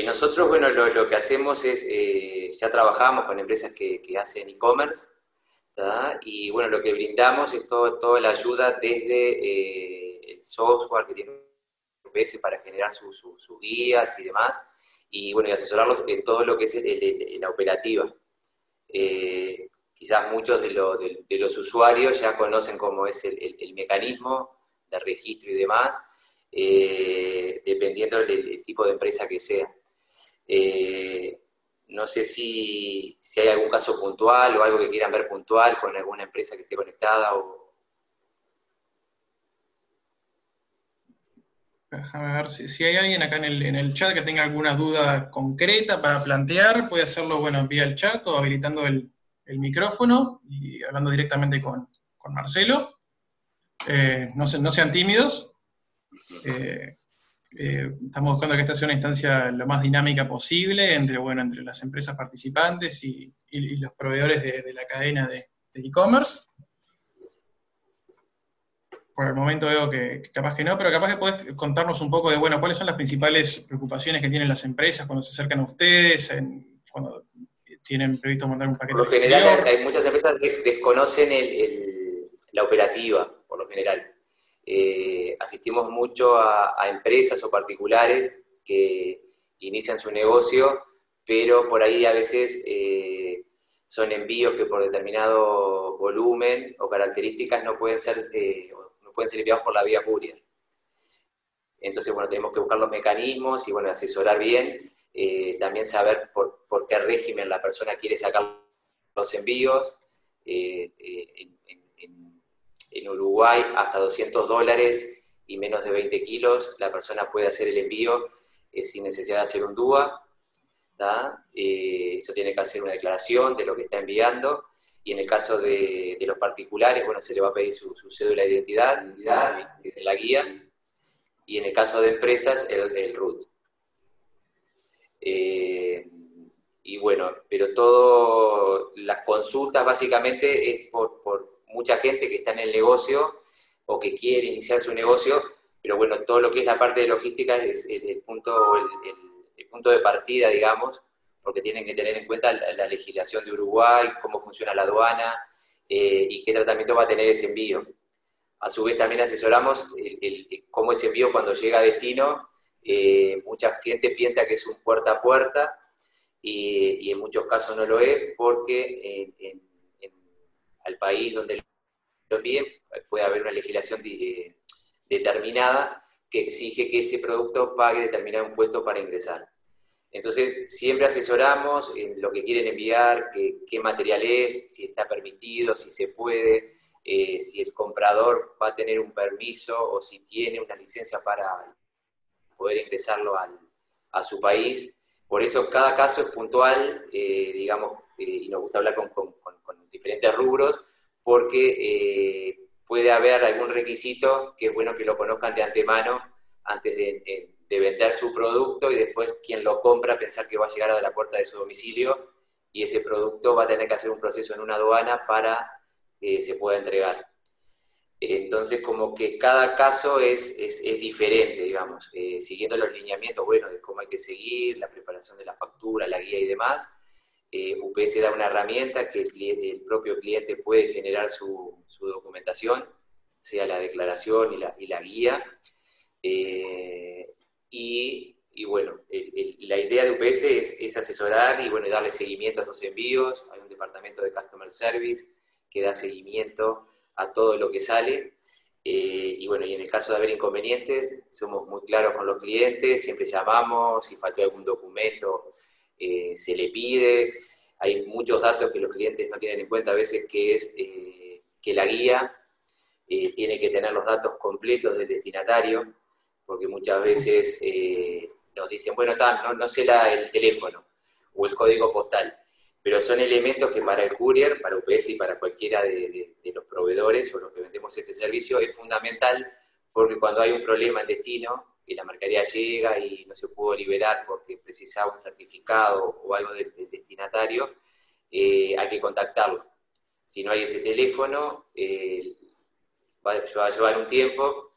Eh, nosotros, bueno, lo, que hacemos es, eh, ya trabajamos con empresas que, hacen e-commerce, y bueno, lo que brindamos es toda la ayuda desde eh, el software que tiene UPS para generar sus guías y demás, y bueno, y asesorarlos en todo lo que es la operativa. quizás muchos de, los usuarios ya conocen cómo es el mecanismo de registro y demás, eh, dependiendo del, tipo de empresa que sea. Eh, no sé si, hay algún caso puntual o algo que quieran ver puntual con alguna empresa que esté conectada o... Déjame ver si, hay alguien acá en el, chat que tenga alguna duda concreta para plantear, puede hacerlo bueno, vía el chat o habilitando el, micrófono y hablando directamente con, Marcelo. Eh, no, no sean tímidos, eh, eh, estamos buscando que esta sea una instancia lo más dinámica posible entre, bueno, entre las empresas participantes y, los proveedores de, la cadena de e-commerce. Por el momento veo que, capaz que no, pero capaz que puedes contarnos un poco de, bueno, cuáles son las principales preocupaciones que tienen las empresas cuando se acercan a ustedes, cuando tienen previsto montar un paquete. Por lo general, hay muchas empresas que desconocen la operativa, por lo general. Eh, asistimos mucho a, empresas o particulares que inician su negocio, pero por ahí a veces eh, son envíos que por determinado volumen o características no pueden ser, eh, no pueden ser enviados por la vía courier. Entonces, bueno, tenemos que buscar los mecanismos y, bueno, asesorar bien, también saber por, qué régimen la persona quiere sacar los envíos, en, en Uruguay hasta 200 dólares y menos de 20 kilos, la persona puede hacer el envío eh, sin necesidad de hacer un DUA. Eh, eso tiene que hacer una declaración de lo que está enviando. Y en el caso de, los particulares, bueno, se le va a pedir su, cédula de identidad, de la guía. Y en el caso de empresas, el, RUT. Eh, y bueno, pero todas las consultas básicamente es por, por mucha gente que está en el negocio o que quiere iniciar su negocio, pero bueno, todo lo que es la parte de logística es, el, punto, el, punto de partida, digamos, porque tienen que tener en cuenta la, legislación de Uruguay, cómo funciona la aduana eh, y qué tratamiento va a tener ese envío. A su vez también asesoramos cómo ese envío cuando llega a destino, eh, mucha gente piensa que es un puerta a puerta y, en muchos casos no lo es porque en al país donde lo envíen, puede haber una legislación eh, determinada que exige que ese producto pague determinado impuesto para ingresar. Entonces, siempre asesoramos en lo que quieren enviar, qué, material es, si está permitido, si se puede, eh, si el comprador va a tener un permiso o si tiene una licencia para poder ingresarlo a su país. Por eso cada caso es puntual, eh, digamos, y nos gusta hablar con, diferentes rubros, porque eh, puede haber algún requisito que es bueno que lo conozcan de antemano antes de, vender su producto y después quien lo compra pensar que va a llegar a la puerta de su domicilio y ese producto va a tener que hacer un proceso en una aduana para que se pueda entregar. Entonces, como que cada caso es, es, diferente, digamos, eh, siguiendo los lineamientos, bueno, de cómo hay que seguir, la preparación de la factura, la guía y demás, eh, UPS da una herramienta que el, propio cliente puede generar su, documentación, sea la declaración y la, guía. Eh, y, bueno, la idea de UPS es, asesorar y bueno, darle seguimiento a esos envíos. Hay un departamento de Customer Service que da seguimiento a todo lo que sale. Eh, y bueno, y en el caso de haber inconvenientes, somos muy claros con los clientes, siempre llamamos, si faltó algún documento, eh, se le pide. Hay muchos datos que los clientes no tienen en cuenta a veces, que es eh, que la guía eh, tiene que tener los datos completos del destinatario, porque muchas veces nos dicen, bueno, no, no sé la, el teléfono o el código postal, pero son elementos que para el courier, para UPS y para cualquiera de, de los proveedores o los que vendemos este servicio es fundamental, porque cuando hay un problema en destino, que la mercadería llega y no se pudo liberar porque precisaba un certificado o algo del, destinatario, eh, hay que contactarlo. Si no hay ese teléfono, eh, va, a llevar un tiempo,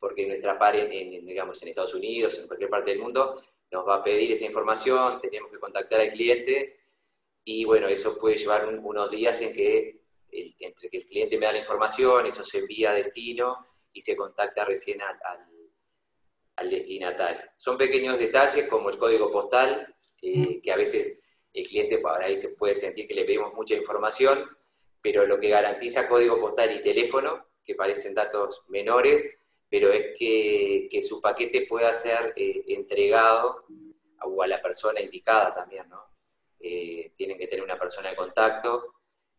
porque nuestra par en, digamos, en Estados Unidos, en cualquier parte del mundo, nos va a pedir esa información, tenemos que contactar al cliente y bueno, eso puede llevar unos días en que entre que el cliente me da la información, eso se envía a destino y se contacta recién al, destinatario. Son pequeños detalles como el código postal, que a veces el cliente por ahí se puede sentir que le pedimos mucha información, pero lo que garantiza código postal y teléfono, que parecen datos menores, pero es que, su paquete pueda ser eh, entregado a, a la persona indicada también, ¿no? Eh, tienen que tener una persona de contacto,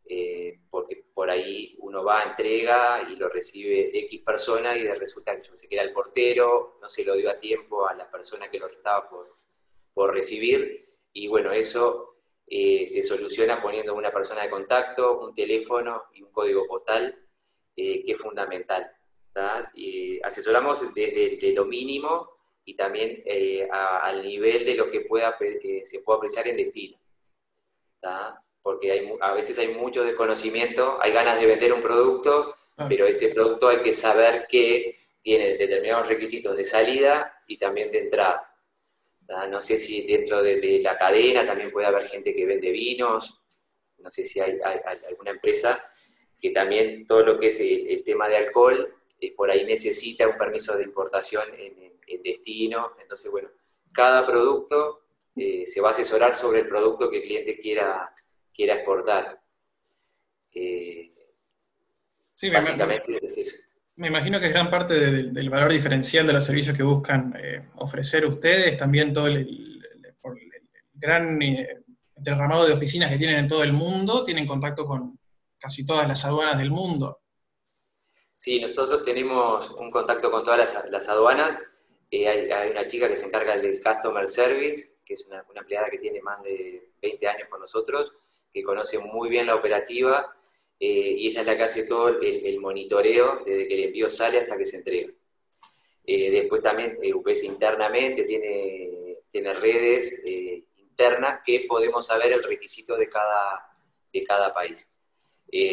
eh, porque por ahí uno va, entrega y lo recibe X persona y resulta que se queda el portero, no se lo dio a tiempo a la persona que lo estaba por, por recibir, y bueno, eso eh, se soluciona poniendo una persona de contacto, un teléfono y un código postal, que es fundamental. Asesoramos desde lo mínimo y también al nivel de lo que pueda, se pueda apreciar en destino porque hay, a veces hay mucho desconocimiento, hay ganas de vender un producto, pero ese producto hay que saber que tiene determinados requisitos de salida y también de entrada. No sé si dentro de, la cadena también puede haber gente que vende vinos, no sé si hay, alguna empresa que también todo lo que es el, tema de alcohol, eh, por ahí necesita un permiso de importación en, en destino. Entonces, bueno, cada producto eh, se va a asesorar sobre el producto que el cliente quiera, quiera exportar. Eh, sí, me, me, imagino que es gran parte del, valor diferencial de los servicios que buscan eh, ofrecer ustedes, también todo el, gran derramado de oficinas que tienen en todo el mundo, tienen contacto con casi todas las aduanas del mundo. Sí, nosotros tenemos un contacto con todas las, aduanas. hay, hay, una chica que se encarga del Customer Service, que es una, empleada que tiene más de 20 años con nosotros, que conoce muy bien la operativa eh, y ella es la que hace todo el, monitoreo desde que el envío sale hasta que se entrega. Eh, después también eh, UPS internamente tiene, tiene redes internas que podemos saber el requisito de cada, de cada país.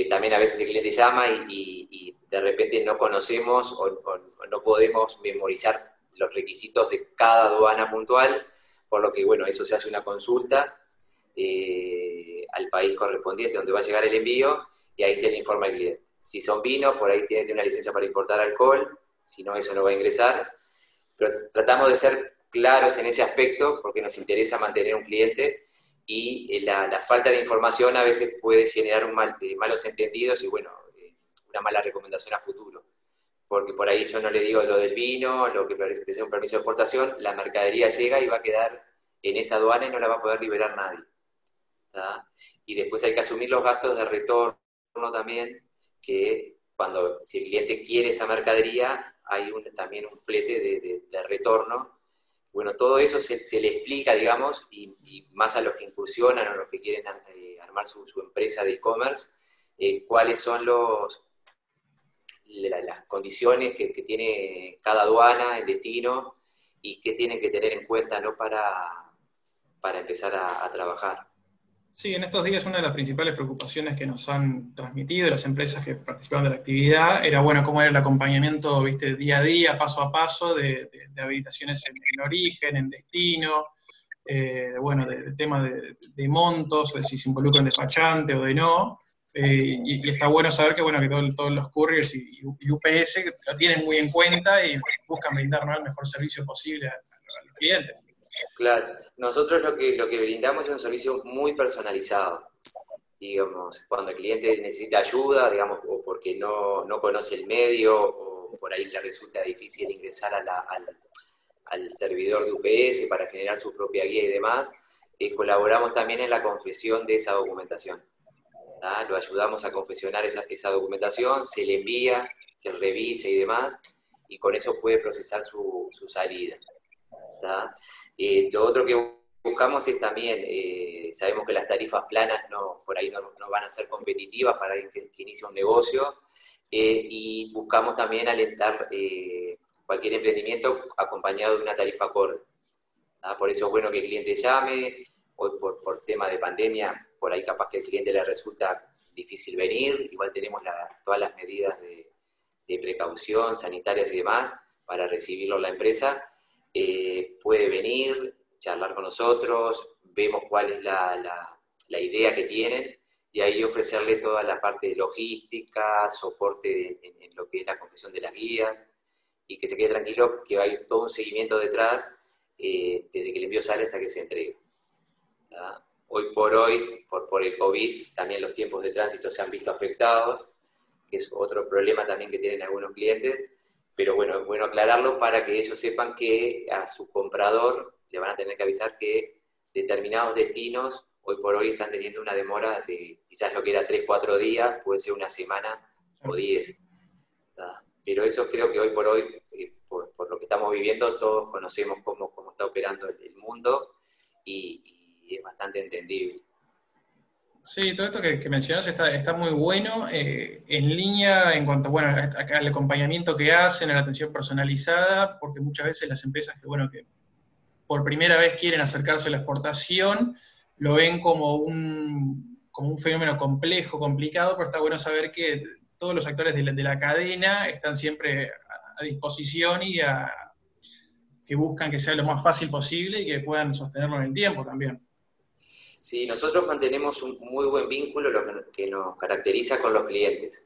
también a veces el cliente llama y, de repente no conocemos o, no podemos memorizar los requisitos de cada aduana puntual por lo que, bueno, eso se hace una consulta eh, al país correspondiente donde va a llegar el envío y ahí se le informa al cliente. Si son vinos, por ahí tiene una licencia para importar alcohol, si no, eso no va a ingresar. Pero tratamos de ser claros en ese aspecto porque nos interesa mantener un cliente y eh, la, falta de información a veces puede generar un mal, eh, malos entendidos y, bueno, una mala recomendación a futuro porque por ahí yo no le digo lo del vino, lo que es un permiso de exportación, la mercadería llega y va a quedar en esa aduana y no la va a poder liberar nadie. Y después hay que asumir los gastos de retorno también, que cuando si el cliente quiere esa mercadería, hay también un flete de, retorno. Bueno, todo eso se, le explica, digamos, y, más a los que incursionan o los que quieren eh, armar su, empresa de e-commerce, eh, cuáles son los, las condiciones que, tiene cada aduana, el destino, y qué tienen que tener en cuenta ¿no? para, para empezar a, trabajar. Sí, en estos días una de las principales preocupaciones que nos han transmitido las empresas que participaban de la actividad era, bueno, cómo era el acompañamiento, viste, día a día, paso a paso, de, habilitaciones en, origen, en destino, eh, bueno, del tema de, de, montos, de si se involucra en despachante o de no, eh, y, está bueno saber que bueno que todos los couriers y, UPS lo tienen muy en cuenta y buscan brindar el mejor servicio posible a, los clientes. Claro, nosotros lo que, lo que brindamos es un servicio muy personalizado. Digamos, cuando el cliente necesita ayuda, digamos, o porque no, no conoce el medio, o por ahí le resulta difícil ingresar a la, al, al, servidor de UPS para generar su propia guía y demás, eh, colaboramos también en la confesión de esa documentación lo ayudamos a confeccionar esa, esa, documentación, se le envía, se revise y demás, y con eso puede procesar su, su salida. Eh, lo otro que buscamos es también, eh, sabemos que las tarifas planas no, por ahí no, van a ser competitivas para alguien que, inicia un negocio, eh, y buscamos también alentar cualquier emprendimiento acompañado de una tarifa acorde. Por eso es bueno que el cliente llame, hoy por, por tema de pandemia por ahí capaz que al cliente le resulta difícil venir, igual tenemos todas las medidas de, precaución, sanitarias y demás, para recibirlo en la empresa, eh, puede venir, charlar con nosotros, vemos cuál es la, la, idea que tienen y ahí ofrecerle toda la parte de logística, soporte en, lo que es la confesión de las guías y que se quede tranquilo que hay todo un seguimiento detrás eh, desde que el envío sale hasta que se entregue. Hoy por hoy, por, por el COVID, también los tiempos de tránsito se han visto afectados, que es otro problema también que tienen algunos clientes, pero bueno, es bueno aclararlo para que ellos sepan que a su comprador le van a tener que avisar que determinados destinos hoy por hoy están teniendo una demora de quizás lo que era 3, 4 días, puede ser una semana o 10. Pero eso creo que hoy por hoy, eh, por, lo que estamos viviendo, todos conocemos cómo, cómo está operando el, mundo y, es bastante entendible. Sí, todo esto que, mencionas está, está, muy bueno, eh, en línea en cuanto bueno, al acompañamiento que hacen, a la atención personalizada, porque muchas veces las empresas que, bueno, que por primera vez quieren acercarse a la exportación, lo ven como un, como un fenómeno complejo, complicado, pero está bueno saber que todos los actores de la, cadena están siempre a, disposición y a, que buscan que sea lo más fácil posible y que puedan sostenerlo en el tiempo también. Sí, nosotros mantenemos un muy buen vínculo, lo que nos caracteriza con los clientes.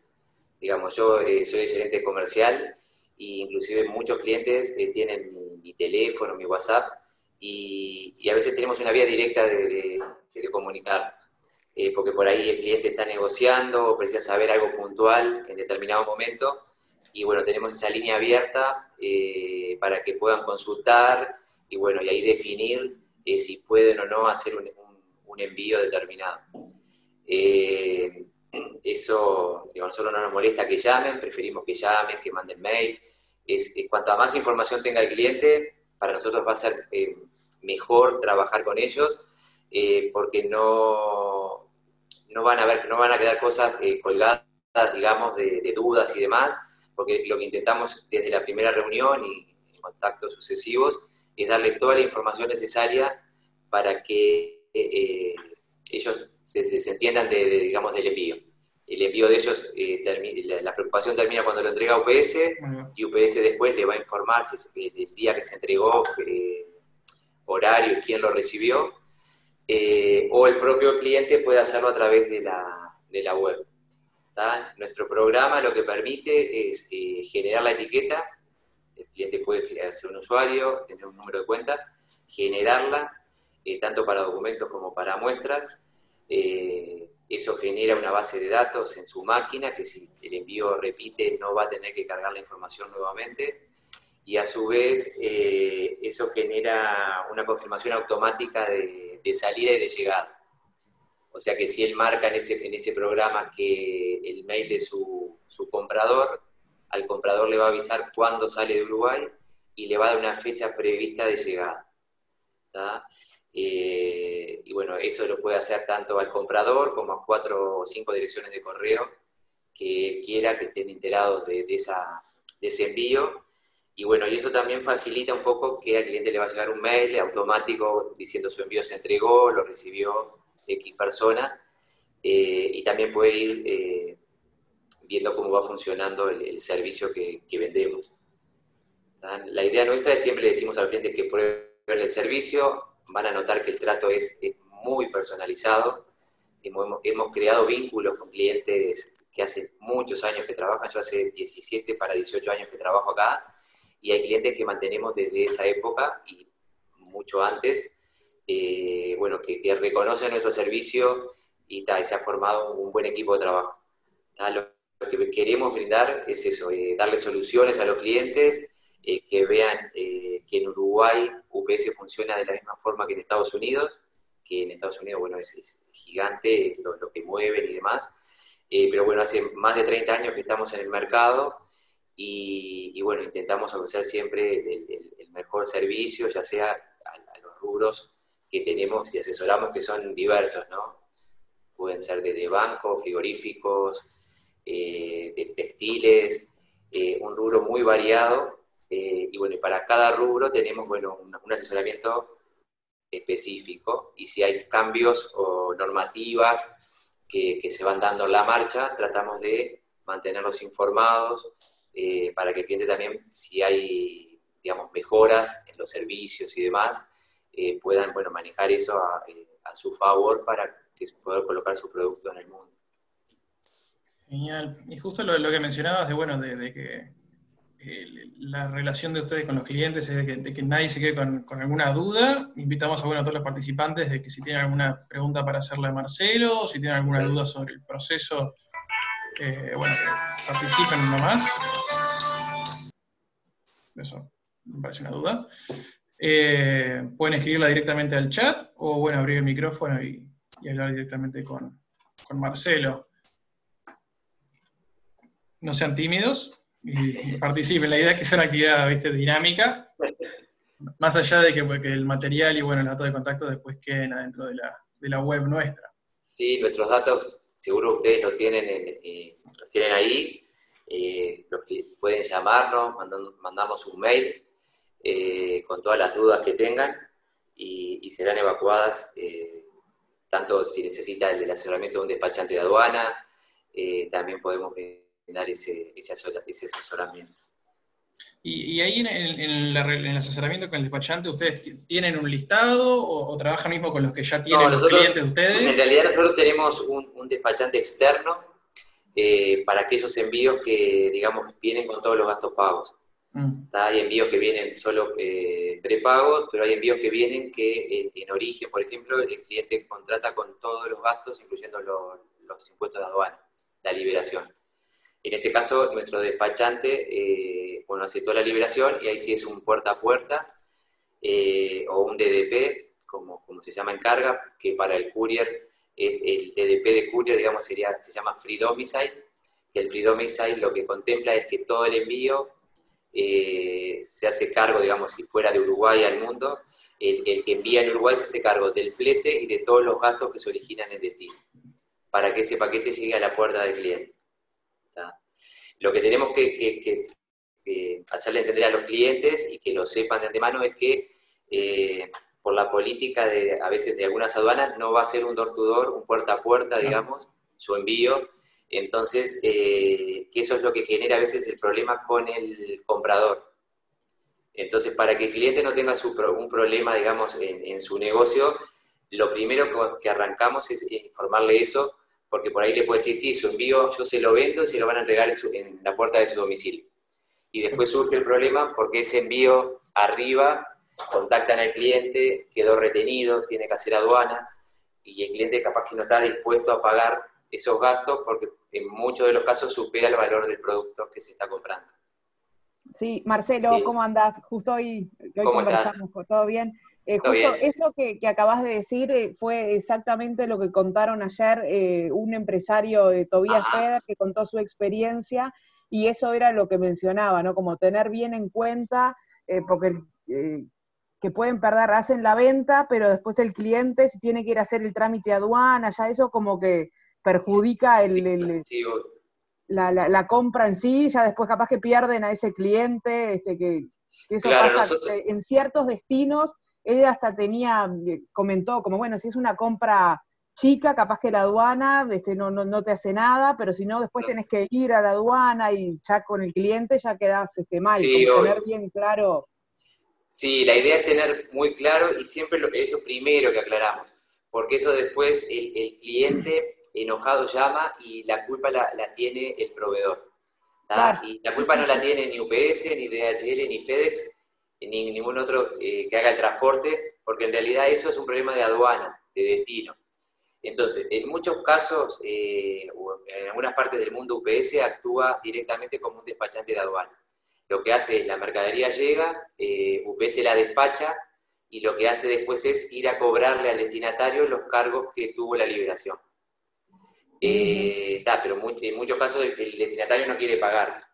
Digamos, yo eh, soy gerente comercial e inclusive muchos clientes eh, tienen mi, teléfono, mi WhatsApp y, a veces tenemos una vía directa de, comunicar, eh, porque por ahí el cliente está negociando o precisa saber algo puntual en determinado momento, y bueno, tenemos esa línea abierta para que puedan consultar y bueno, y ahí definir si pueden o no hacer un, envío determinado. eso, digo, a nosotros no nos molesta que llamen, preferimos que llamen, que manden mail. Es, cuanta más información tenga el cliente, para nosotros va a ser eh, mejor trabajar con ellos eh, porque no, no, van a ver, no van a quedar cosas eh, colgadas, digamos, de, dudas y demás, porque lo que intentamos desde la primera reunión y contactos sucesivos es darle toda la información necesaria para que ellos se, entiendan de, digamos, del envío. El envío de ellos, la, preocupación termina cuando lo entrega UPS y UPS después le va a informar si, el día que se entregó, horario quién lo recibió, eh, o el propio cliente puede hacerlo a través de la, de la web. Nuestro programa lo que permite es eh, generar la etiqueta, el cliente puede ser un usuario, tener un número de cuenta, generarla, eh, tanto para documentos como para muestras, eso genera una base de datos en su máquina que si el envío repite no va a tener que cargar la información nuevamente y a su vez eh, eso genera una confirmación automática de, salida y de llegada. O sea que si él marca en ese, en ese programa que el mail de su, comprador, al comprador le va a avisar cuándo sale de Uruguay y le va a dar una fecha prevista de llegada. Eh, y bueno, eso lo puede hacer tanto al comprador como a cuatro o cinco direcciones de correo que quiera que estén enterados de, ese envío. Y bueno, y eso también facilita un poco que al cliente le va a llegar un mail automático diciendo su envío se entregó, lo recibió X persona, eh, y también puede ir eh, viendo cómo va funcionando el, servicio que, vendemos. La idea nuestra es siempre le decimos al cliente que prueben el servicio, van a notar que el trato es, muy personalizado, hemos, hemos creado vínculos con clientes que hace muchos años que trabajan, yo hace 17 para 18 años que trabajo acá, y hay clientes que mantenemos desde esa época y mucho antes, eh, bueno, que, reconocen nuestro servicio y, se ha formado un buen equipo de trabajo. Lo, que queremos brindar es eso, eh, darle soluciones a los clientes, eh, que vean que en Uruguay UPS funciona de la misma forma que en Estados Unidos, que en Estados Unidos, bueno, es, gigante lo, que mueven y demás, pero bueno, hace más de 30 años que estamos en el mercado y, bueno, intentamos ofrecer siempre el, mejor servicio, ya sea a, los rubros que tenemos y asesoramos, que son diversos, ¿no? Pueden ser desde bancos, frigoríficos, eh, de textiles, eh, un rubro muy variado. Eh, y bueno, para cada rubro tenemos, bueno, un, asesoramiento específico y si hay cambios o normativas que, se van dando en la marcha, tratamos de mantenerlos informados, eh, para que el cliente también, si hay, digamos, mejoras en los servicios y demás, eh, puedan bueno, manejar eso a, su favor para que pueda colocar su producto en el mundo. Genial. Y justo lo, que mencionabas de, bueno, de que la relación de ustedes con los clientes es de que, nadie se quede con, alguna duda. Invitamos a, bueno, a todos los participantes de que si tienen alguna pregunta para hacerle a Marcelo, o si tienen alguna duda sobre el proceso, eh, bueno, participen nomás. Eso me parece una duda. Eh, pueden escribirla directamente al chat o, bueno, abrir el micrófono y, hablar directamente con Marcelo. No sean tímidos, y, participen. La idea es que sea una actividad ¿viste? dinámica, más allá de que, pues, el material y bueno, los datos de contacto después queden adentro de la, de la web nuestra. Sí, nuestros datos seguro ustedes los tienen, eh, los tienen ahí, eh, los pueden llamarnos, mandamos un mail eh, con todas las dudas que tengan y, serán evacuadas, tanto si necesita el asesoramiento de un despachante de aduana, también podemos dar ese, ese, asesoramiento. Y, ahí en, el asesoramiento con el despachante, ¿ustedes tienen un listado o, trabajan mismo con los que ya tienen los clientes de ustedes? En realidad nosotros tenemos un, despachante externo eh, para aquellos envíos que, digamos, vienen con todos los gastos pagos. Mm. Hay envíos que vienen solo eh, prepagos, pero hay envíos que vienen que eh, en origen, por ejemplo, el cliente contrata con todos los gastos, incluyendo los impuestos de aduana, la liberación. En este caso, nuestro despachante, eh, bueno, aceptó la liberación y ahí sí es un puerta a puerta eh, o un DDP, como, como se llama en carga, que para el courier es el DDP de courier, digamos, sería, se llama Free Domicile, que el Free Domicile lo que contempla es que todo el envío eh, se hace cargo, digamos, si fuera de Uruguay al mundo, el, el, que envía en Uruguay se hace cargo del flete y de todos los gastos que se originan en destino, para que ese paquete llegue a la puerta del cliente. Lo que tenemos que, hacerle entender a los clientes y que lo sepan de antemano es que eh, por la política de a veces de algunas aduanas no va a ser un door to door, un puerta a puerta, digamos, su envío. Entonces, eh, que eso es lo que genera a veces el problema con el comprador. Entonces, para que el cliente no tenga su, un problema, digamos, en, en su negocio, lo primero que arrancamos es informarle eso porque por ahí le puede decir, sí, su envío yo se lo vendo y se lo van a entregar en, la puerta de su domicilio. Y después surge el problema porque ese envío arriba contactan al cliente, quedó retenido, tiene que hacer aduana, y el cliente capaz que no está dispuesto a pagar esos gastos porque en muchos de los casos supera el valor del producto que se está comprando. Sí, Marcelo, ¿cómo andás? Justo hoy, hoy conversamos, ¿todo bien? Eh, justo eso que, acabas de decir eh, fue exactamente lo que contaron ayer eh, un empresario de Tobias Feder que contó su experiencia y eso era lo que mencionaba, ¿no? Como tener bien en cuenta, porque que pueden perder, hacen la venta, pero después el cliente si tiene que ir a hacer el trámite aduana, ya eso como que perjudica el, la, la, compra en sí, ya después capaz que pierden a ese cliente, este que, eso pasa en ciertos destinos ella hasta tenía, eh, comentó como, bueno, si es una compra chica, capaz que la aduana este, no, no, te hace nada, pero si no, después tenés que ir a la aduana y ya con el cliente ya quedás este, mal, tener bien claro. Sí, la idea es tener muy claro y siempre lo, es lo primero que aclaramos, porque eso después el, cliente enojado llama y la culpa la, tiene el proveedor. Y la culpa no la tiene ni UPS, ni DHL, ni FedEx, ni ningún otro eh, que haga el transporte, porque en realidad eso es un problema de aduana, de destino. Entonces, en muchos casos, eh, en algunas partes del mundo, UPS actúa directamente como un despachante de aduana. Lo que hace es, la mercadería llega, eh, UPS la despacha, y lo que hace después es ir a cobrarle al destinatario los cargos que tuvo la liberación. Eh, pero en muchos casos el destinatario no quiere pagar.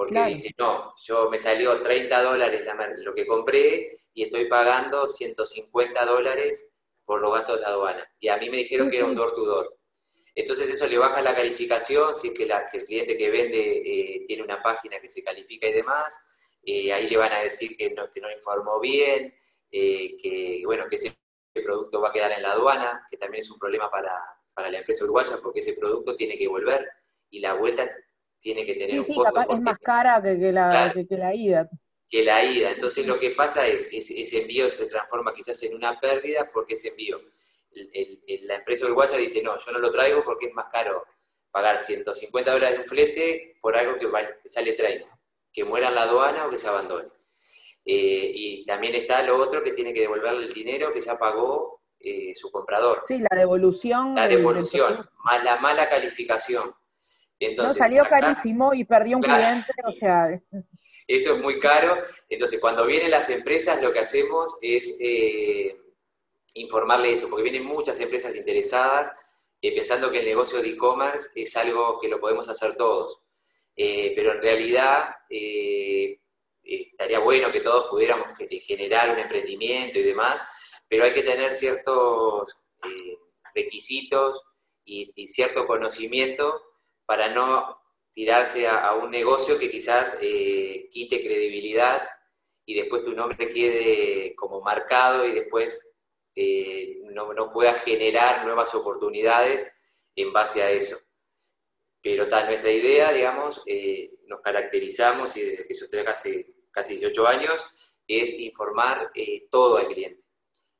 Porque dice, no, yo me salió 30 dólares lo que compré y estoy pagando 150 dólares por los gastos de aduana. Y a mí me dijeron que era un door to door. Entonces eso le baja la calificación, si es que, el cliente que vende eh, tiene una página que se califica y demás, eh, ahí le van a decir que no, que no informó bien, eh, que bueno que ese producto va a quedar en la aduana, que también es un problema para, para la empresa uruguaya porque ese producto tiene que volver y la vuelta tiene que tener sí, sí, capaz es más cara que, la, que, la ida. que la ida. Entonces lo que pasa es, ese envío se transforma quizás en una pérdida porque ese envío, la empresa uruguaya dice, no, yo no lo traigo porque es más caro pagar 150 dólares de un flete por algo que, sale 30, que muera en la aduana o que se abandone. Eh, y también está lo otro que tiene que devolverle el dinero que ya pagó eh, su comprador. Sí, la devolución. La devolución, más la mala calificación. Entonces, no, salió carísimo y perdió un cliente, o sea... Eso es muy caro. Entonces, cuando vienen las empresas, lo que hacemos es eh, informarle eso, porque vienen muchas empresas interesadas eh, pensando que el negocio de e-commerce es algo que lo podemos hacer todos. Eh, pero en realidad eh, estaría bueno que todos pudiéramos generar un emprendimiento y demás, pero hay que tener ciertos requisitos y, cierto conocimiento para no tirarse a, un negocio que quizás quite credibilidad y después tu nombre quede como marcado y después eh, no, no, pueda generar nuevas oportunidades en base a eso. Pero tal, nuestra idea, digamos, eh, nos caracterizamos, y desde que yo estoy acá hace casi 18 años, es informar eh, todo al cliente.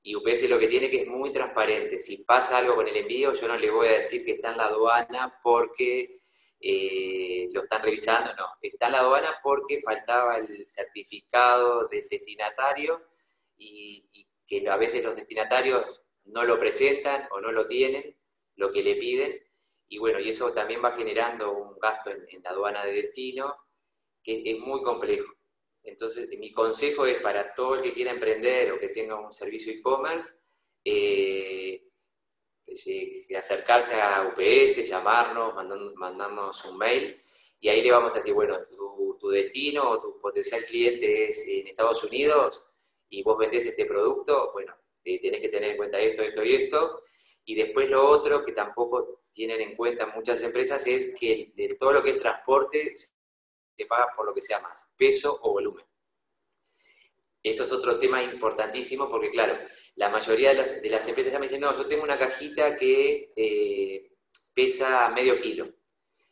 Y UPS lo que tiene que es muy transparente. Si pasa algo con el envío, yo no le voy a decir que está en la aduana porque lo están revisando, no. Está en la aduana porque faltaba el certificado del destinatario y, y que a veces los destinatarios no lo presentan o no lo tienen, lo que le piden, y bueno, y eso también va generando un gasto en, la aduana de destino, que es muy complejo. Entonces, mi consejo es para todo el que quiera emprender o que tenga un servicio e-commerce, eh, acercarse a UPS, llamarnos, mandarnos un mail, y ahí le vamos a decir, bueno, tu, tu destino o tu potencial cliente es en Estados Unidos, y vos vendés este producto, bueno, eh, tenés que tener en cuenta esto, esto y esto. Y después lo otro que tampoco tienen en cuenta muchas empresas es que de todo lo que es transporte se paga por lo que sea más, peso o volumen. Eso es otro tema importantísimo porque, claro, la mayoría de las, empresas ya me dicen, no, yo tengo una cajita que eh, pesa medio kilo.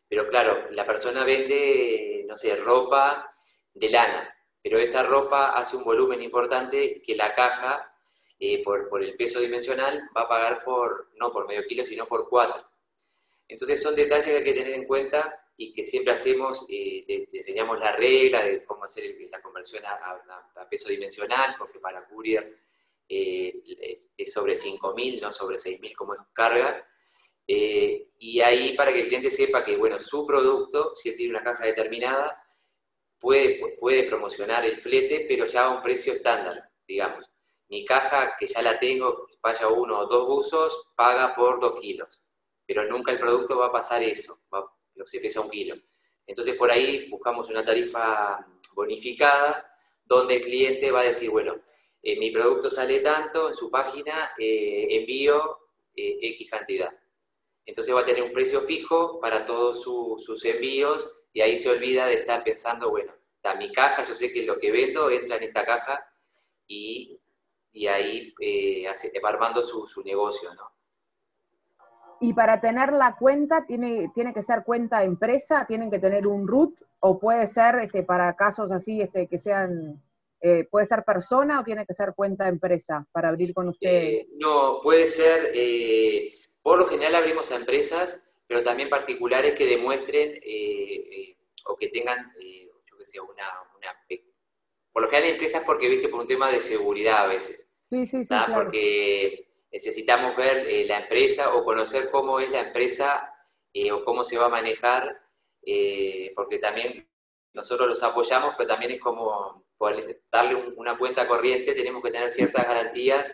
Pero claro, la persona vende, no sé, ropa de lana pero esa ropa hace un volumen importante que la caja, eh, por, el peso dimensional, va a pagar por, no por medio kilo, sino por cuatro. Entonces son detalles que hay que tener en cuenta y que siempre hacemos, eh, enseñamos la regla de cómo hacer la conversión a, peso dimensional, porque para courier eh, es sobre 5.000, no sobre 6.000 como es carga. y ahí para que el cliente sepa que, bueno, su producto, si él tiene una caja determinada, puede, puede promocionar el flete, pero ya a un precio estándar, digamos. Mi caja, que ya la tengo, vaya uno o dos buzos, paga por dos kilos, pero nunca el producto va a pasar eso, va, no se pesa un kilo. Entonces por ahí buscamos una tarifa bonificada, donde el cliente va a decir, bueno, eh, mi producto sale tanto, en su página eh, envío eh, X cantidad. Entonces va a tener un precio fijo para todos sus envíos y ahí se olvida de estar pensando, bueno, está mi caja, yo sé que lo que vendo entra en esta caja y, ahí eh, va armando su, negocio, ¿no? Y para tener la cuenta, ¿tiene, tiene que ser cuenta empresa? ¿Tienen que tener un root? ¿O puede ser este, para casos así este, que sean, eh, puede ser persona o tiene que ser cuenta empresa para abrir con ustedes? Eh, no, puede ser, por lo general abrimos a empresas pero también particulares que demuestren eh, eh, o que tengan, eh, yo que sé, una, una, Por lo general empresas porque, viste, por un tema de seguridad a veces. Sí, sí, sí. Porque necesitamos ver la empresa o conocer cómo es la empresa o cómo se va a manejar, porque también nosotros los apoyamos, pero también es como darle una cuenta corriente, tenemos que tener ciertas garantías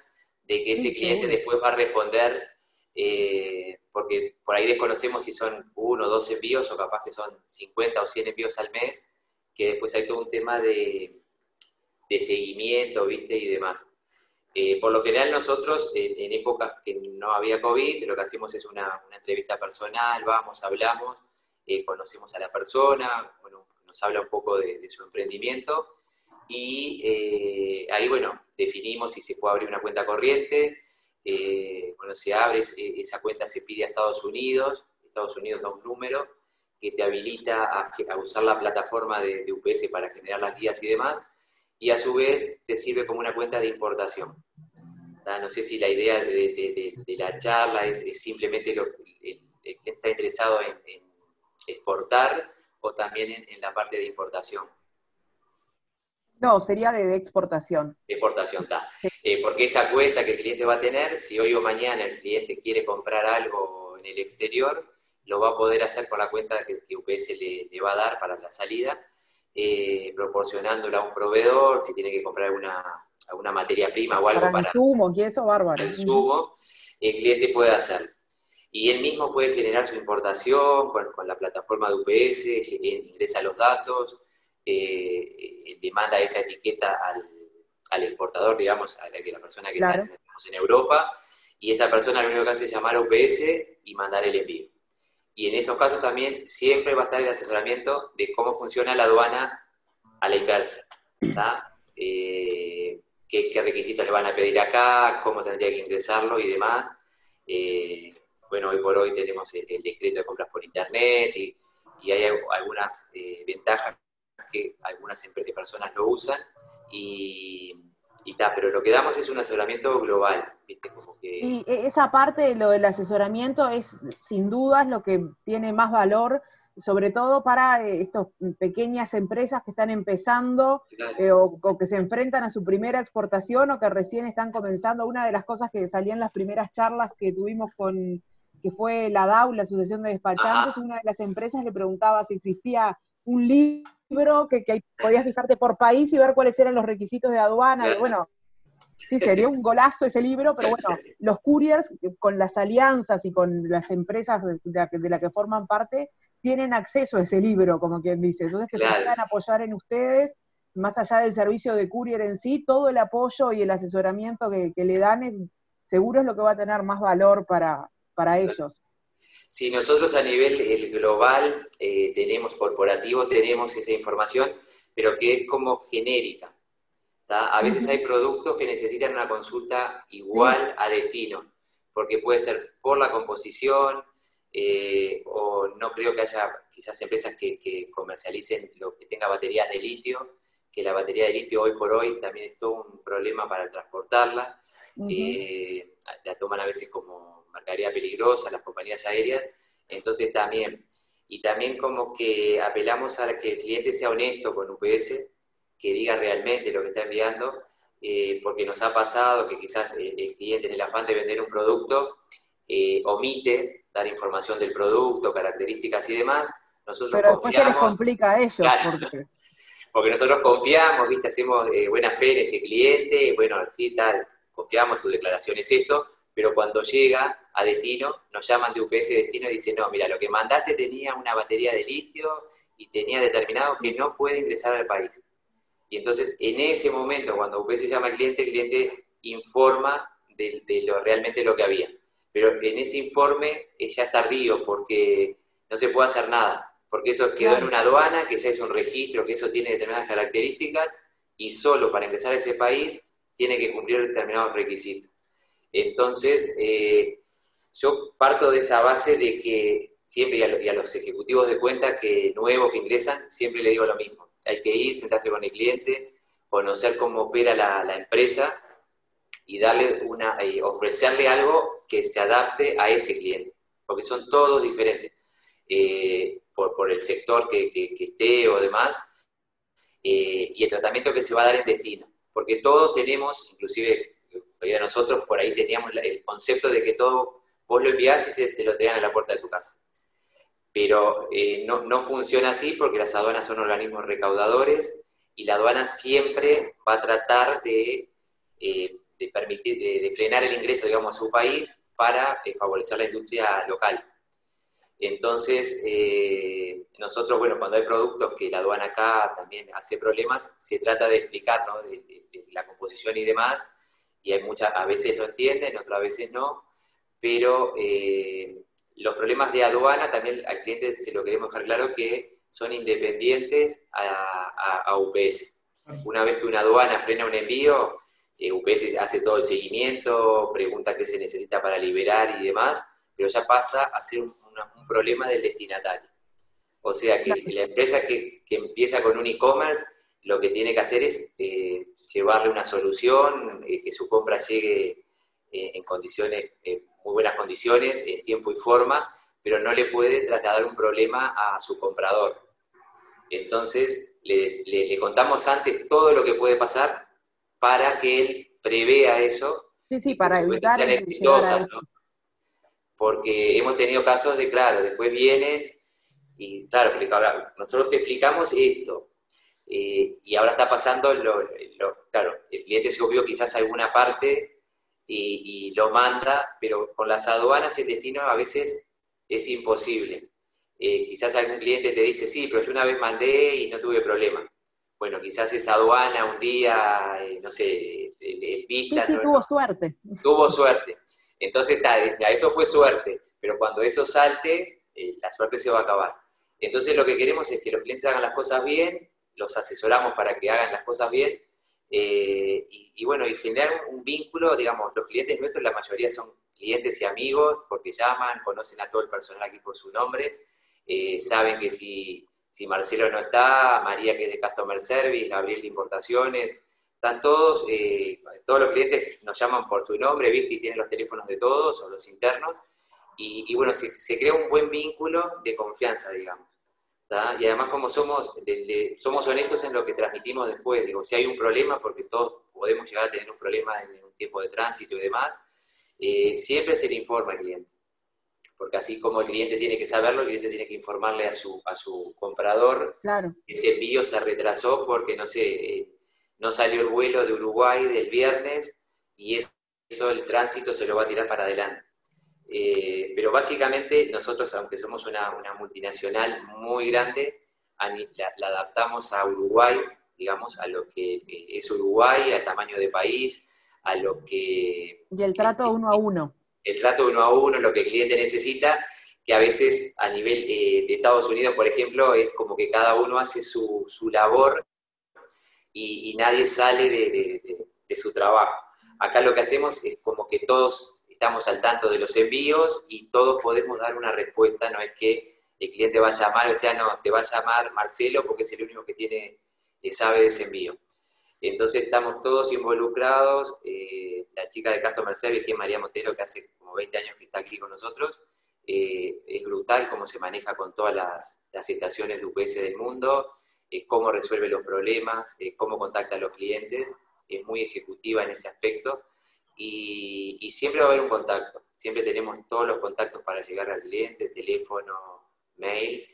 de que ese cliente después va a responder eh, porque por ahí desconocemos si son uno o dos envíos o capaz que son 50 o 100 envíos al mes, que después hay todo un tema de, seguimiento, ¿viste? Y demás. Eh, por lo general nosotros, en épocas que no había COVID, lo que hacemos es una, entrevista personal, vamos, hablamos, eh, conocemos a la persona, bueno, nos habla un poco de, su emprendimiento y ahí, bueno, definimos si se puede abrir una cuenta corriente, eh, bueno, se abre esa cuenta, se pide a Estados Unidos, Estados Unidos da un número que te habilita a, usar la plataforma de, UPS para generar las guías y demás, y a su vez te sirve como una cuenta de importación. No sé si la idea de, la charla es, simplemente lo, que está interesado en, exportar o también en, la parte de importación. No, sería de, exportación. exportación, está. Eh, porque esa cuenta que el cliente va a tener, si hoy o mañana el cliente quiere comprar algo en el exterior, lo va a poder hacer con la cuenta que, UPS le, va a dar para la salida, eh, proporcionándola a un proveedor, si tiene que comprar alguna, alguna materia prima o algo para... Para insumos y eso, bárbaro. El insumo, el cliente puede hacerlo. Y él mismo puede generar su importación con, la plataforma de UPS, ingresa los datos, eh, demanda esa etiqueta al, exportador, digamos, a la, que la persona que está en Europa, y esa persona lo único que hace es llamar a UPS y mandar el envío. Y en esos casos también siempre va a estar el asesoramiento de cómo funciona la aduana a la inversa. Eh, qué, requisitos le van a pedir acá, cómo tendría que ingresarlo y demás. Eh, bueno, hoy por hoy tenemos el, decreto de compras por internet y, hay algunas eh, ventajas que algunas personas lo usan y, y pero lo que damos es un asesoramiento global, ¿viste? Como que... Sí, e, esa parte de lo del asesoramiento es sin dudas lo que tiene más valor, sobre todo para eh, estas pequeñas empresas que están empezando eh, o, que se enfrentan a su primera exportación o que recién están comenzando. Una de las cosas que salían en las primeras charlas que tuvimos con, que fue la DAU, la Asociación de Despachantes, una de las empresas le preguntaba si existía un libro que, que podías fijarte por país y ver cuáles eran los requisitos de aduana. bueno, sí, sería un golazo ese libro, pero bueno, los couriers con las alianzas y con las empresas de, la, que forman parte tienen acceso a ese libro, como quien dice. Entonces, que se puedan apoyar en ustedes, más allá del servicio de courier en sí, todo el apoyo y el asesoramiento que, le dan, seguro es lo que va a tener más valor para, para ellos. Si nosotros a nivel global eh, tenemos corporativo, tenemos esa información, pero que es como genérica. A veces hay productos que necesitan una consulta igual a destino, porque puede ser por la composición, eh, o no creo que haya quizás empresas que, comercialicen lo que tenga baterías de litio, que la batería de litio hoy por hoy también es todo un problema para transportarla, eh, la toman a veces como mercadería peligrosa, las compañías aéreas, entonces también, y también como que apelamos a que el cliente sea honesto con UPS, que diga realmente lo que está enviando, eh, porque nos ha pasado que quizás el, cliente en el afán de vender un producto eh, omite dar información del producto, características y demás. Nosotros Pero después se les complica a ellos. porque... nosotros confiamos, ¿viste? hacemos eh, buena fe en ese cliente, bueno, sí, tal, confiamos, tu declaración es esto, pero cuando llega a destino, nos llaman de UPS destino y dicen, no, mira, lo que mandaste tenía una batería de litio y tenía determinado que no puede ingresar al país. Y entonces, en ese momento, cuando UPS llama al cliente, el cliente informa de, lo realmente lo que había. Pero en ese informe es ya tardío porque no se puede hacer nada, porque eso quedó en una aduana, que ese es un registro, que eso tiene determinadas características y solo para ingresar a ese país tiene que cumplir determinados requisitos. Entonces, eh, yo parto de esa base de que siempre, y a, los ejecutivos de cuenta que nuevos que ingresan, siempre le digo lo mismo. Hay que ir, sentarse con el cliente, conocer cómo opera la, empresa y darle una, ofrecerle algo que se adapte a ese cliente, porque son todos diferentes, eh, por, el sector que, esté o demás, eh, y el tratamiento que se va a dar en destino, porque todos tenemos, inclusive nosotros por ahí teníamos el concepto de que todo vos lo envías y te, lo traían a la puerta de tu casa. Pero eh, no, funciona así porque las aduanas son organismos recaudadores y la aduana siempre va a tratar de, eh, permitir, de, frenar el ingreso, digamos, a su país para eh, favorecer la industria local. Entonces, nosotros, bueno, cuando hay productos que la aduana acá también hace problemas, se trata de explicar, ¿no? de, la composición y demás, y hay muchas, a veces lo entienden, otras veces no, pero eh, los problemas de aduana también al cliente se lo queremos dejar claro que son independientes a, UPS. Una vez que una aduana frena un envío, eh, UPS hace todo el seguimiento, pregunta qué se necesita para liberar y demás, pero ya pasa a ser un, problema del destinatario. O sea que la empresa que, que empieza con un e-commerce lo que tiene que hacer es eh, llevarle una solución, eh, que su compra llegue eh, en condiciones, muy buenas condiciones, en tiempo y forma, pero no le puede trasladar un problema a su comprador. Entonces, le, contamos antes todo lo que puede pasar para que él prevea eso. Sí, sí, para evitar Porque hemos tenido casos de, claro, después viene y claro, nosotros te explicamos esto, eh, y ahora está pasando, lo, claro, el cliente se obvió quizás alguna parte y, lo manda, pero con las aduanas el destino a veces es imposible. Eh, quizás algún cliente te dice, sí, pero yo una vez mandé y no tuve problema. Bueno, quizás esa aduana un día, eh, no sé, el, vista... Sí, tuvo suerte. Tuvo suerte. Entonces, eso fue suerte, pero cuando eso salte, la suerte se va a acabar. Entonces, lo que queremos es que los clientes hagan las cosas bien, los asesoramos para que hagan las cosas bien, eh, y, bueno, y generar un, vínculo, digamos, los clientes nuestros, la mayoría son clientes y amigos, porque llaman, conocen a todo el personal aquí por su nombre, eh, saben que si, si Marcelo no está, María que es de Customer Service, Gabriel de Importaciones, están todos, eh, todos los clientes nos llaman por su nombre, ¿viste? Y tienen los teléfonos de todos o los internos, y, bueno, se, crea un buen vínculo de confianza, digamos. Y además como somos, somos honestos en lo que transmitimos después, digo, si hay un problema, porque todos podemos llegar a tener un problema en un tiempo de tránsito y demás, eh, siempre se le informa al cliente. Porque así como el cliente tiene que saberlo, el cliente tiene que informarle a su, a su comprador claro. que ese envío se retrasó porque, no sé, eh, no salió el vuelo de Uruguay del viernes y eso el tránsito se lo va a tirar para adelante. Eh, pero básicamente nosotros, aunque somos una, multinacional muy grande, la, adaptamos a Uruguay, digamos, a lo que eh, es Uruguay, al tamaño de país, a lo que... Y el trato uno a uno. El trato uno a uno, lo que el cliente necesita, que a veces a nivel eh, de Estados Unidos, por ejemplo, es como que cada uno hace su, su labor y, nadie sale de su trabajo. Acá lo que hacemos es como que todos estamos al tanto de los envíos y todos podemos dar una respuesta, no es que el cliente va a llamar, o sea, no, te va a llamar Marcelo porque es el único que tiene, que sabe de ese envío. Entonces estamos todos involucrados, eh, la chica de Customer Service, que es María Montero, que hace como 20 años que está aquí con nosotros, eh, es brutal cómo se maneja con todas las, estaciones de UPS del mundo, eh, cómo resuelve los problemas, cómo contacta a los clientes, es muy ejecutiva en ese aspecto y, siempre va a haber un contacto. Siempre tenemos todos los contactos para llegar al cliente, teléfono, mail,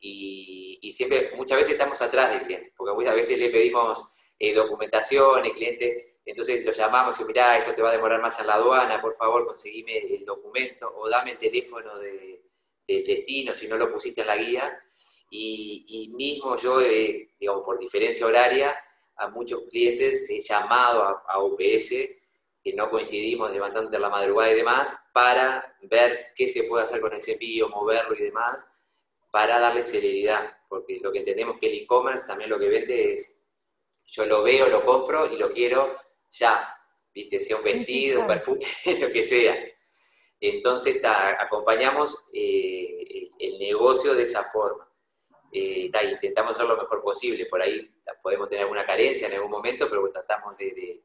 y, siempre, muchas veces estamos atrás del cliente, porque a veces le pedimos eh, documentación, el cliente, entonces lo llamamos y mirá, esto te va a demorar más en la aduana, por favor conseguime el documento, o dame el teléfono de, del destino si no lo pusiste en la guía, y, mismo yo, digamos, por diferencia horaria, a muchos clientes he llamado a, a UPS que no coincidimos levantándote la madrugada y demás, para ver qué se puede hacer con ese envío, moverlo y demás, para darle celeridad, porque lo que entendemos que el e-commerce también lo que vende es, yo lo veo, lo compro y lo quiero ya, viste, sea un vestido, un perfume, lo que sea. Entonces acompañamos eh, el negocio de esa forma. Eh, intentamos hacer lo mejor posible, por ahí podemos tener alguna carencia en algún momento, pero tratamos de de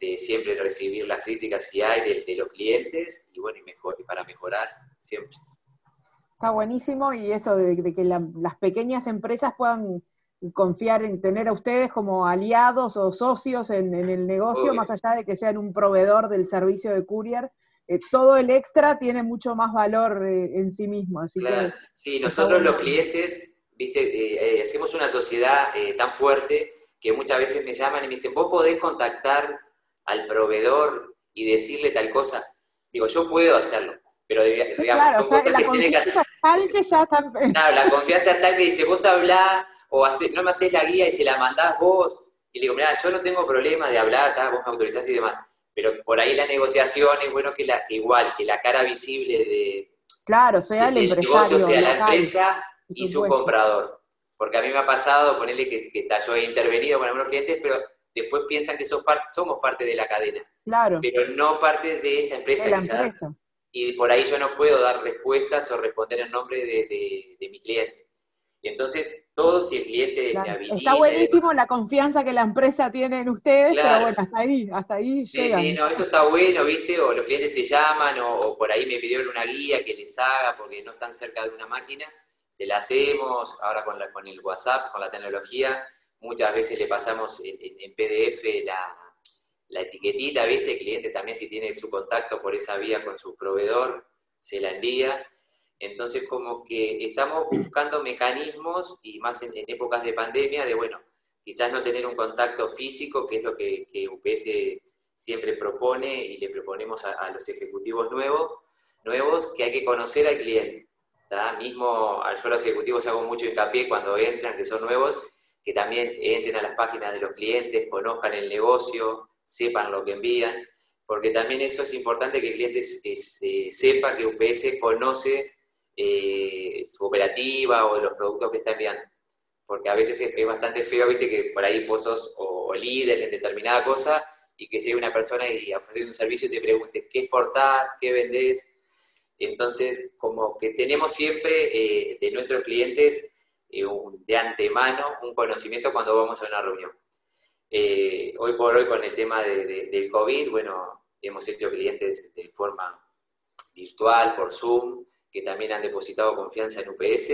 siempre recibir las críticas si hay de, los clientes y bueno, y, mejor, y para mejorar siempre. Está buenísimo y eso de, que las pequeñas empresas puedan confiar en tener a ustedes como aliados o socios en, el negocio, más allá de que sean un proveedor del servicio de courier, eh, todo el extra tiene mucho más valor eh, en sí mismo. Así que sí, nosotros los clientes, viste, eh, hacemos una sociedad tan fuerte que muchas veces me llaman y me dicen, vos podés contactar al proveedor y decirle tal cosa, digo, yo puedo hacerlo, pero digamos, claro, son la confianza tal que ya está... Claro, la confianza tal que dice, vos hablás, o no me haces la guía y se la mandás vos, y le digo, mira, yo no tengo problema de hablar, vos me autorizás y demás, pero por ahí la negociación es bueno que, la, igual, que la cara visible de... Claro, sea el empresario. sea la empresa y su comprador. Porque a mí me ha pasado, ponerle que, que yo he intervenido con algunos clientes, pero después piensan que somos parte de la cadena. Claro. Pero no parte de esa empresa. Y por ahí yo no puedo dar respuestas o responder en nombre de, mi cliente. Entonces, todo si el cliente habilita... Está buenísimo la confianza que la empresa tiene en ustedes, pero bueno, hasta ahí, hasta ahí Sí, sí, no, eso está bueno, ¿viste? O los clientes te llaman, o, por ahí me pidieron una guía que les haga porque no están cerca de una máquina, se la hacemos, ahora con, la, con el WhatsApp, con la tecnología, muchas veces le pasamos en, PDF la, la etiquetita, ¿viste? El cliente también si tiene su contacto por esa vía con su proveedor, se la envía entonces, como que estamos buscando mecanismos, y más en, épocas de pandemia, de, bueno, quizás no tener un contacto físico, que es lo que, UPS siempre propone y le proponemos a, los ejecutivos nuevos, nuevos, que hay que conocer al cliente. Mismo yo a los ejecutivos hago mucho hincapié cuando entran, que son nuevos, que también entren a las páginas de los clientes, conozcan el negocio, sepan lo que envían, porque también eso es importante que el cliente sepa que UPS conoce eh, su operativa o los productos que está enviando. Porque a veces es, bastante feo, viste, que por ahí vos sos o, líder en determinada cosa y que llegue una persona y ofrece un servicio y te pregunte qué exportás, qué vendés. Entonces, como que tenemos siempre eh, de nuestros clientes eh, de antemano un conocimiento cuando vamos a una reunión. hoy por hoy con el tema del COVID, bueno, hemos hecho clientes de forma virtual, por Zoom, que también han depositado confianza en UPS.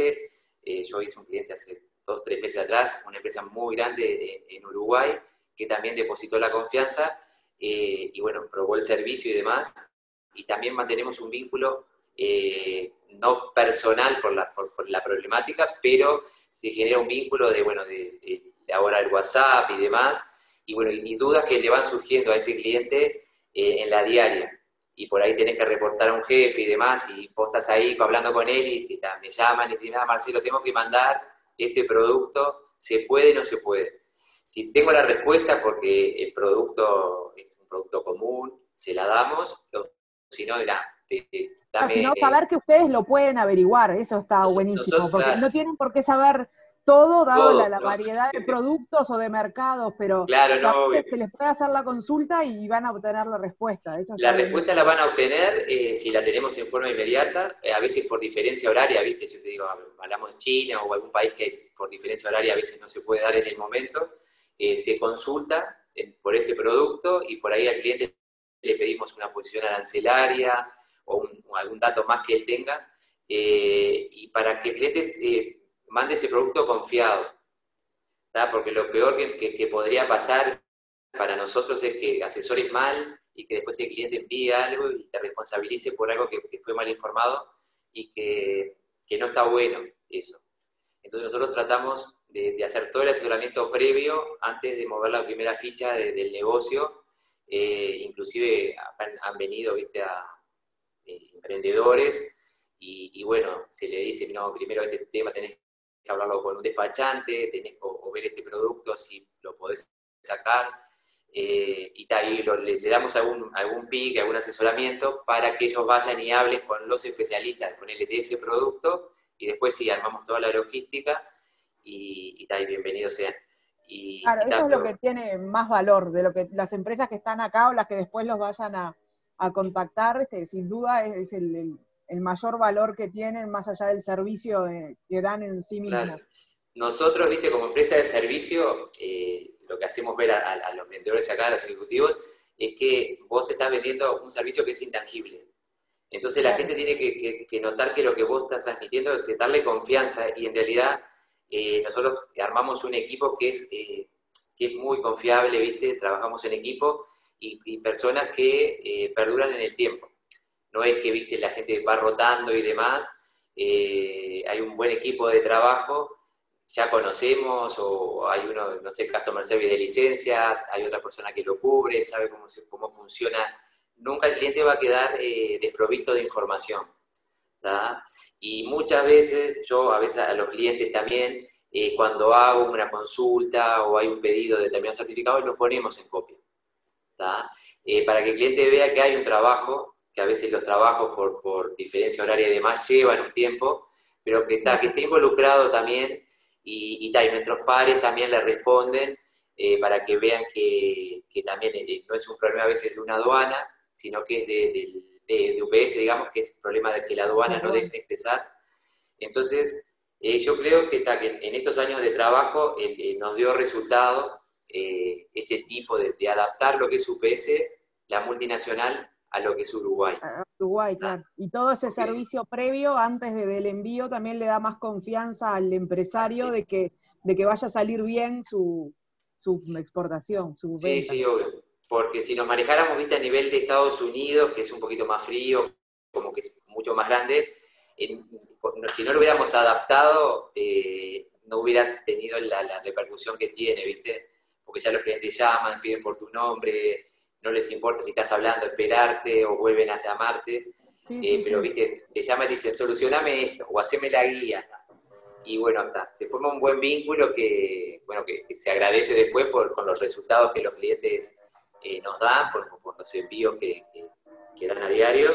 Eh, yo hice un cliente hace dos, tres meses atrás, una empresa muy grande en, Uruguay, que también depositó la confianza eh, y bueno, probó el servicio y demás. Y también mantenemos un vínculo eh, no personal por la, por, la problemática, pero se genera un vínculo de, bueno, de, ahora el WhatsApp y demás, y bueno, y dudas que le van surgiendo a ese cliente en la diaria y por ahí tenés que reportar a un jefe y demás, y vos estás ahí hablando con él y, me llaman y te dicen, ah, Marcelo, tengo que mandar este producto, ¿se puede o no se puede? Si tengo la respuesta porque el producto es un producto común, se la damos, si no, dirá, dame, si no, saber que ustedes lo pueden averiguar, eso está buenísimo, porque no tienen por qué saber todo dado la, variedad de productos o de mercados, pero claro, no, se les puede hacer la consulta y van a obtener la respuesta. la respuesta la van a obtener eh, si la tenemos en forma inmediata, eh, a veces por diferencia horaria, ¿viste? Si te digo, hablamos de China o algún país que por diferencia horaria a veces no se puede dar en el momento, eh, se consulta por ese producto y por ahí al cliente le pedimos una posición arancelaria o algún dato más que él tenga, y para que el cliente mande ese producto confiado. Porque lo peor que, podría pasar para nosotros es que asesores mal y que después el cliente envíe algo y te responsabilice por algo que, fue mal informado y que, no está bueno eso. Entonces nosotros tratamos de, hacer todo el asesoramiento previo antes de mover la primera ficha del negocio. Eh, inclusive han, venido ¿viste? a eh, emprendedores y, bueno, se le dice, no, primero este tema tenés hablarlo con un despachante, tenés o, ver este producto si lo podés sacar, eh, y, ahí le, damos algún, algún pick, algún asesoramiento para que ellos vayan y hablen con los especialistas con el de ese producto, y después sí, armamos toda la logística, y, y, tal, bienvenidos sean. Y, claro, eso es lo que tiene más valor, de lo que las empresas que están acá o las que después los vayan a, contactar, este, sin duda es, el el mayor valor que tienen más allá del servicio eh, que dan en sí mismos. Nosotros, viste, como empresa de servicio, eh, lo que hacemos ver a, los vendedores acá, a los ejecutivos, es que vos estás vendiendo un servicio que es intangible. Entonces la gente tiene que, notar que lo que vos estás transmitiendo es que darle confianza y en realidad eh, nosotros armamos un equipo que es, que es muy confiable, ¿viste? Trabajamos en equipo y, personas que perduran en el tiempo no es que, viste, la gente va rotando y demás, eh, hay un buen equipo de trabajo, ya conocemos, o hay uno, no sé, Customer Service de licencias, hay otra persona que lo cubre, sabe cómo, cómo funciona. Nunca el cliente va a quedar eh, desprovisto de información. Y muchas veces, yo a veces a los clientes también, eh, cuando hago una consulta o hay un pedido de determinados certificados, los ponemos en copia. Para que el cliente vea que hay un trabajo que a veces los trabajos por, por diferencia horaria y demás llevan un tiempo, pero que está, que esté involucrado también y, y, y nuestros padres también le responden eh, para que vean que, que también eh, no es un problema a veces de una aduana, sino que es de, de, UPS, digamos, que es un problema de que la aduana no deje expresar. Entonces, Eh, yo creo que, está, que en estos años de trabajo eh, nos dio resultado ese tipo de, adaptar lo que es UPS, la multinacional, a lo que es Uruguay. Uruguay, claro. Y todo ese servicio previo antes del envío también le da más confianza al empresario de que, de que vaya a salir bien su, su exportación, su venta. Sí, sí, obvio. Porque si nos manejáramos, viste, a nivel de Estados Unidos, que es un poquito más frío, como que es mucho más grande, si no lo hubiéramos adaptado, eh, no hubiera tenido la, repercusión que tiene, viste, porque ya los clientes llaman, piden por tu nombre, no les importa si estás hablando, esperarte o vuelven a llamarte, eh, pero viste, te llaman y dicen, solucioname esto, o haceme la guía, y bueno, se forma un buen vínculo que, bueno, que, se agradece después por, con los resultados que los clientes eh, nos dan, por, los envíos que, dan a diario,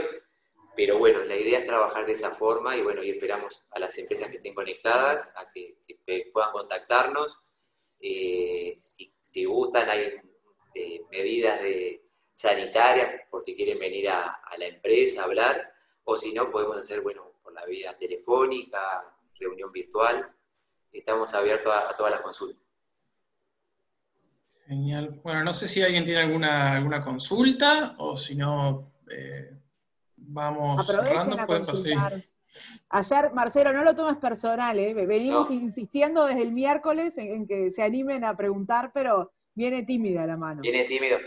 pero bueno, la idea es trabajar de esa forma y bueno, y esperamos a las empresas que estén conectadas a que, puedan contactarnos. Eh, si, gustan, hay eh, medidas de sanitarias por si quieren venir a, a, la empresa a hablar, o si no, podemos hacer, bueno, por la vía telefónica, reunión virtual. Estamos abiertos a, todas las consultas. Genial. Bueno, no sé si alguien tiene alguna, alguna consulta o si no, eh, vamos cerrando. Ayer, Marcelo, no lo tomes personal, ¿eh? venimos insistiendo desde el miércoles en, que se animen a preguntar, pero viene tímida la mano. Viene tímido.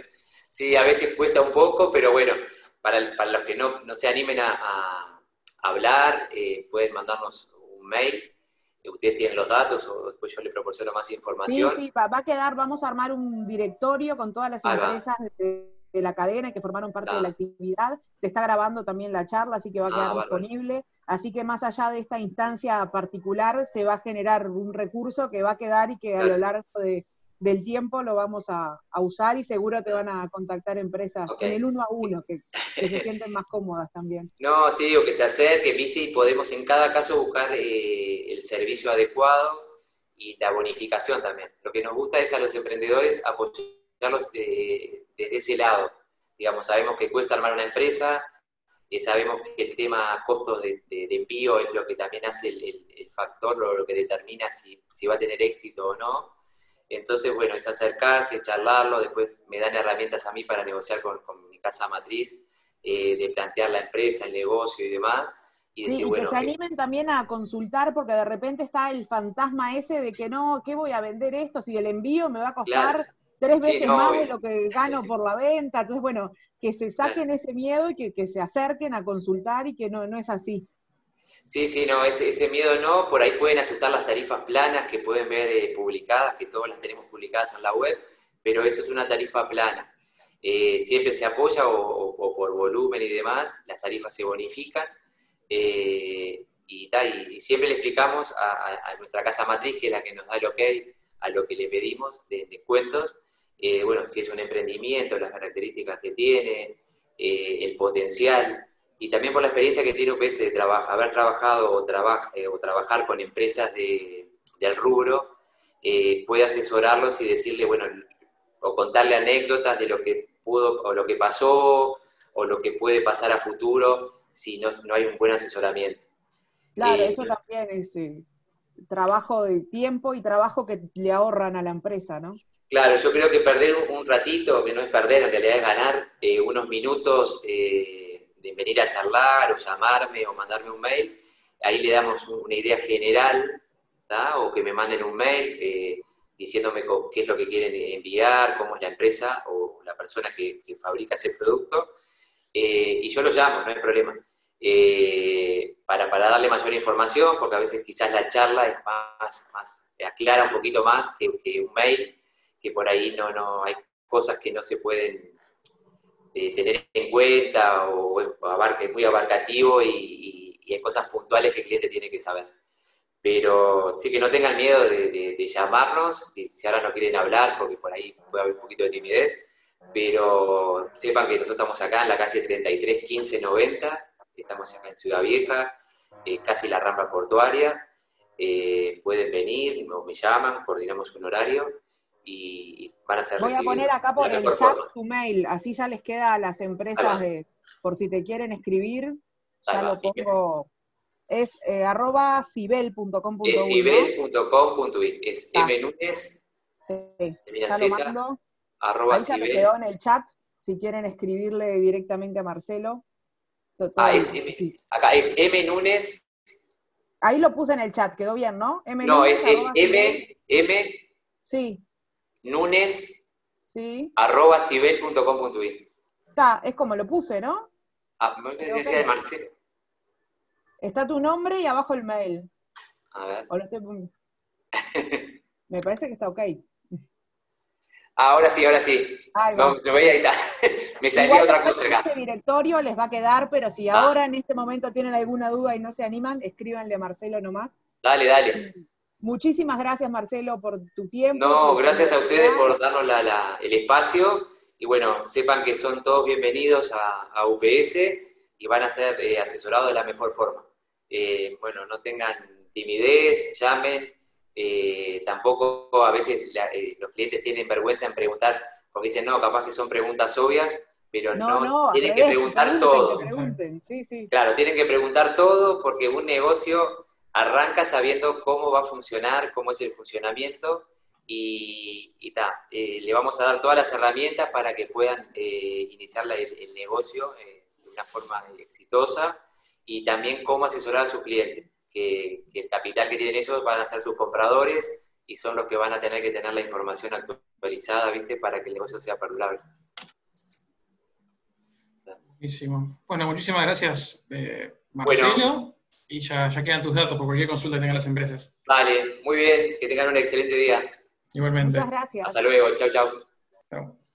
Sí, a veces cuesta un poco, pero bueno, para, para los que no, no se animen a, hablar, eh, pueden mandarnos mail, ustedes tienen los datos o después yo le proporciono más información. Sí, sí, va, a quedar, vamos a armar un directorio con todas las empresas de, la cadena que formaron parte de la actividad. Se está grabando también la charla, así que va a quedar disponible. Así que más allá de esta instancia particular, se va a generar un recurso que va a quedar y que a lo largo de, del tiempo lo vamos a, usar y seguro te van a contactar empresas en el uno a uno, que, se sienten más cómodas también. No, sí, o que se acerquen, viste, y podemos en cada caso buscar eh, el servicio adecuado y la bonificación también. Lo que nos gusta es a los emprendedores apoyarlos desde ese lado. Digamos, sabemos que cuesta armar una empresa, y sabemos que el tema costos de, envío es lo que también hace el, factor, lo, lo, que determina si, si va a tener éxito o no entonces, bueno, es acercarse, charlarlo, después me dan herramientas a mí para negociar con, mi casa matriz, eh, de plantear la empresa, el negocio y demás. Y sí, y que se animen también a consultar porque de repente está el fantasma ese de que no, ¿qué voy a vender esto si el envío me va a costar tres veces más de lo que gano por la venta? Entonces, bueno, que se saquen ese miedo y que, que se acerquen a consultar y que no, no es así. Sí, sí, no, ese, ese, miedo no, por ahí pueden asustar las tarifas planas que pueden ver eh, publicadas, que todas las tenemos publicadas en la web, pero eso es una tarifa plana. Eh, siempre se apoya o, por volumen y demás, las tarifas se bonifican eh, y, y, siempre le explicamos a, nuestra casa matriz, que es la que nos da el ok a lo que le pedimos de descuentos, bueno, si es un emprendimiento, las características que tiene, el potencial, y también por la experiencia que tiene UPS de haber trabajado o, eh, o trabajar con empresas de, del rubro, eh, puede asesorarlos y decirle, bueno, o contarle anécdotas de lo que pudo o lo que pasó o lo que puede pasar a futuro si no, no hay un buen asesoramiento. Claro, eh, eso también es trabajo de tiempo y trabajo que le ahorran a la empresa, ¿no? Claro, yo creo que perder un, ratito, que no es perder, en realidad es ganar unos minutos venir a charlar o llamarme o mandarme un mail, ahí le damos una idea general, o que me manden un mail eh, diciéndome qué es lo que quieren enviar, cómo es la empresa o la persona que, fabrica ese producto, eh, y yo lo llamo, no hay problema. Eh, para, para darle mayor información, porque a veces quizás la charla es más, más aclara un poquito más que un mail, que por ahí no, no hay cosas que no se pueden tener en cuenta o, es muy abarcativo y, hay cosas puntuales que el cliente tiene que saber. Pero sí que no tengan miedo de, llamarnos, si, ahora no quieren hablar, porque por ahí puede haber un poquito de timidez, pero sepan que nosotros estamos acá en la calle 33 15 90, estamos acá en Ciudad Vieja, eh, casi la rampa portuaria, eh, pueden venir, me llaman, coordinamos un horario y van a ser Voy a poner acá por el chat tu mail, así ya les queda a las empresas de, por si te quieren escribir, ya lo pongo Es eh, arroba cibel.com.uy. Es cibel.com.uy. Es. M Núñez, Sí, ya lo mando. arroba Ahí ya cibel. quedó en el chat, si quieren escribirle directamente a Marcelo. Ah, es M, acá es M Ahí lo puse en el chat, quedó bien, ¿no? M no, es, es. M, M Sí, Núñez, sí. arroba cibel.com.uy. Está, es como lo puse, ¿no? Ah, me decía que- de Marcelo. Está tu nombre y abajo el mail. A ver. O lo estoy- Me parece que está ok. Ahora sí, ahora sí. No, me voy a editar. Me salía Igual otra cosa acá. Este directorio les va a quedar, pero si Ah. ahora en este momento tienen alguna duda y no se animan, escríbanle a Marcelo nomás. Dale, dale. Muchísimas gracias, Marcelo, por tu tiempo. No, gracias a ustedes por darnos la- la- el espacio. Y bueno, sepan que son todos bienvenidos a, a UPS y van a ser eh, asesorados de la mejor forma. Eh, bueno, no tengan timidez, llamen. Eh, tampoco a veces la- eh, los clientes tienen vergüenza en preguntar, porque dicen, no, capaz que son preguntas obvias, pero No, no, no, tienen que preguntar todo. que pregunten. Sí, sí. Claro, tienen que preguntar todo porque un negocio arranca sabiendo cómo va a funcionar, cómo es el funcionamiento y, y ta, eh, le vamos a dar todas las herramientas para que puedan eh, iniciar la- el, el negocio eh, de una forma exitosa y también cómo asesorar a sus clientes, que, que el capital que tienen ellos van a ser sus compradores y son los que van a tener que tener la información actualizada, ¿viste? Para que el negocio sea perdurable. Buenísimo. Bueno, muchísimas gracias, Marcelo. Bueno. Y ya, ya quedan tus datos por cualquier consulta que tengan las empresas. Vale, muy bien, que tengan un excelente día. Igualmente. Muchas gracias. Hasta luego, chao, chao. Chao.